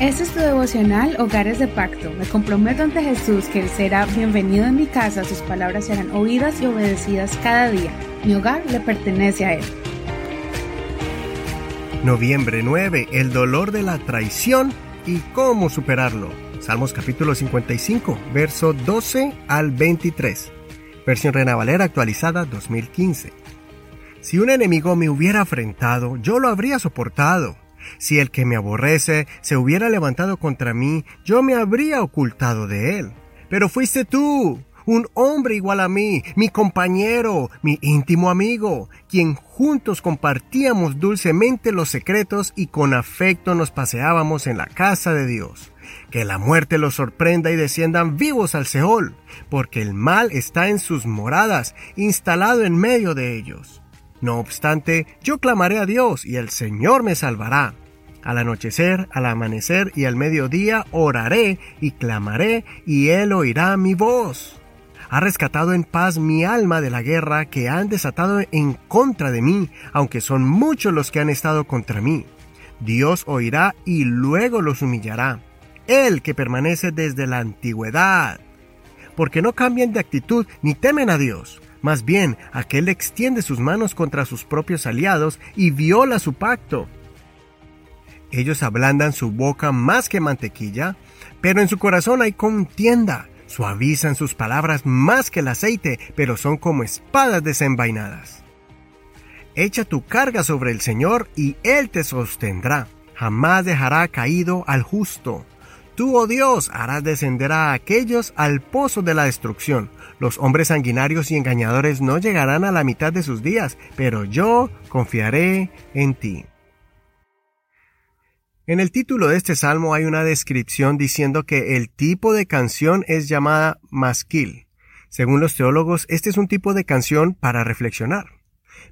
Este es tu devocional Hogares de Pacto. Me comprometo ante Jesús que Él será bienvenido en mi casa, sus palabras serán oídas y obedecidas cada día. Mi hogar le pertenece a Él. Noviembre 9. El dolor de la traición y cómo superarlo. Salmos capítulo 55, verso 12 al 23. Versión Reina Valera actualizada 2015. Si un enemigo me hubiera afrentado, yo lo habría soportado si el que me aborrece se hubiera levantado contra mí, yo me habría ocultado de él. Pero fuiste tú, un hombre igual a mí, mi compañero, mi íntimo amigo, quien juntos compartíamos dulcemente los secretos y con afecto nos paseábamos en la casa de Dios. Que la muerte los sorprenda y desciendan vivos al Seol, porque el mal está en sus moradas, instalado en medio de ellos. No obstante, yo clamaré a Dios y el Señor me salvará. Al anochecer, al amanecer y al mediodía oraré y clamaré y Él oirá mi voz. Ha rescatado en paz mi alma de la guerra que han desatado en contra de mí, aunque son muchos los que han estado contra mí. Dios oirá y luego los humillará. Él que permanece desde la antigüedad. Porque no cambian de actitud ni temen a Dios más bien, aquel extiende sus manos contra sus propios aliados y viola su pacto. Ellos ablandan su boca más que mantequilla, pero en su corazón hay contienda. Suavizan sus palabras más que el aceite, pero son como espadas desenvainadas. Echa tu carga sobre el Señor y Él te sostendrá. Jamás dejará caído al justo. Tú, oh Dios, harás descender a aquellos al pozo de la destrucción. Los hombres sanguinarios y engañadores no llegarán a la mitad de sus días, pero yo confiaré en ti. En el título de este salmo hay una descripción diciendo que el tipo de canción es llamada masquil. Según los teólogos, este es un tipo de canción para reflexionar.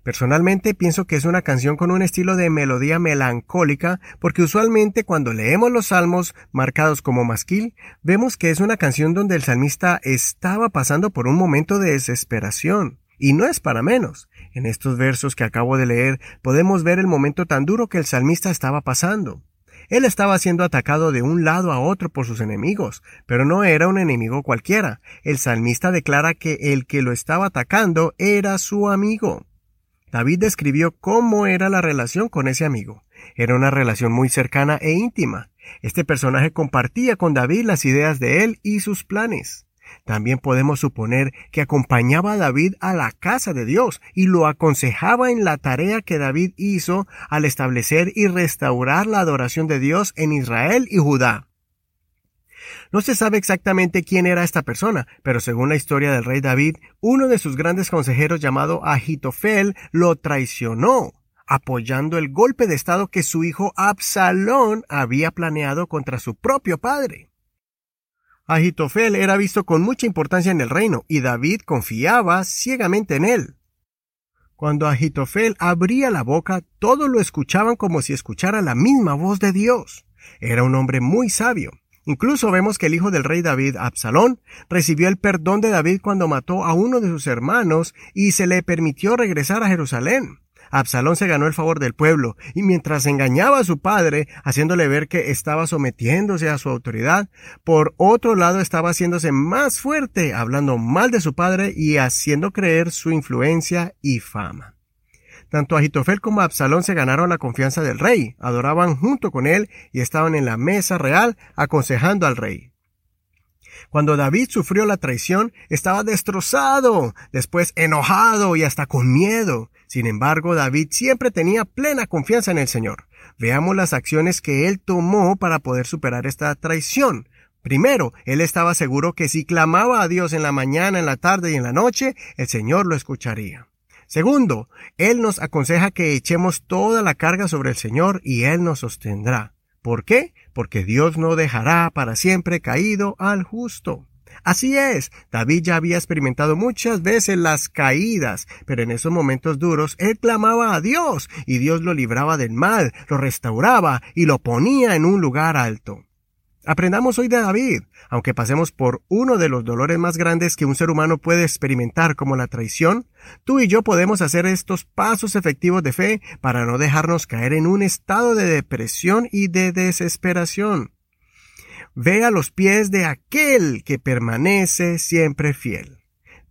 Personalmente pienso que es una canción con un estilo de melodía melancólica porque usualmente cuando leemos los salmos marcados como masquil, vemos que es una canción donde el salmista estaba pasando por un momento de desesperación. Y no es para menos. En estos versos que acabo de leer podemos ver el momento tan duro que el salmista estaba pasando. Él estaba siendo atacado de un lado a otro por sus enemigos, pero no era un enemigo cualquiera. El salmista declara que el que lo estaba atacando era su amigo. David describió cómo era la relación con ese amigo. Era una relación muy cercana e íntima. Este personaje compartía con David las ideas de él y sus planes. También podemos suponer que acompañaba a David a la casa de Dios y lo aconsejaba en la tarea que David hizo al establecer y restaurar la adoración de Dios en Israel y Judá. No se sabe exactamente quién era esta persona, pero según la historia del rey David, uno de sus grandes consejeros llamado Agitofel lo traicionó, apoyando el golpe de estado que su hijo Absalón había planeado contra su propio padre. Agitofel era visto con mucha importancia en el reino y David confiaba ciegamente en él. Cuando Agitofel abría la boca, todos lo escuchaban como si escuchara la misma voz de Dios. Era un hombre muy sabio. Incluso vemos que el hijo del rey David, Absalón, recibió el perdón de David cuando mató a uno de sus hermanos y se le permitió regresar a Jerusalén. Absalón se ganó el favor del pueblo, y mientras engañaba a su padre, haciéndole ver que estaba sometiéndose a su autoridad, por otro lado estaba haciéndose más fuerte, hablando mal de su padre y haciendo creer su influencia y fama. Tanto Agitofel como Absalón se ganaron la confianza del rey, adoraban junto con él y estaban en la mesa real aconsejando al rey. Cuando David sufrió la traición, estaba destrozado, después enojado y hasta con miedo. Sin embargo, David siempre tenía plena confianza en el Señor. Veamos las acciones que él tomó para poder superar esta traición. Primero, él estaba seguro que si clamaba a Dios en la mañana, en la tarde y en la noche, el Señor lo escucharía. Segundo, Él nos aconseja que echemos toda la carga sobre el Señor y Él nos sostendrá. ¿Por qué? Porque Dios no dejará para siempre caído al justo. Así es, David ya había experimentado muchas veces las caídas, pero en esos momentos duros él clamaba a Dios y Dios lo libraba del mal, lo restauraba y lo ponía en un lugar alto. Aprendamos hoy de David, aunque pasemos por uno de los dolores más grandes que un ser humano puede experimentar como la traición, tú y yo podemos hacer estos pasos efectivos de fe para no dejarnos caer en un estado de depresión y de desesperación. Ve a los pies de aquel que permanece siempre fiel.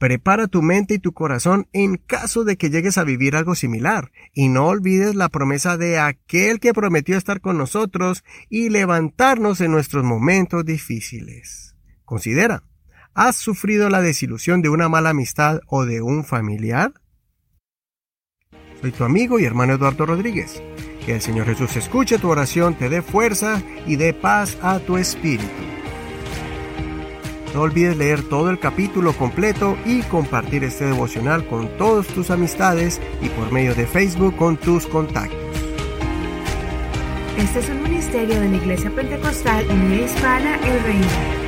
Prepara tu mente y tu corazón en caso de que llegues a vivir algo similar, y no olvides la promesa de aquel que prometió estar con nosotros y levantarnos en nuestros momentos difíciles. Considera, ¿has sufrido la desilusión de una mala amistad o de un familiar? Soy tu amigo y hermano Eduardo Rodríguez. Que el Señor Jesús escuche tu oración, te dé fuerza y dé paz a tu espíritu. No olvides leer todo el capítulo completo y compartir este devocional con todas tus amistades y por medio de Facebook con tus contactos. Este es un ministerio de la Iglesia Pentecostal Unida Hispana El Reino.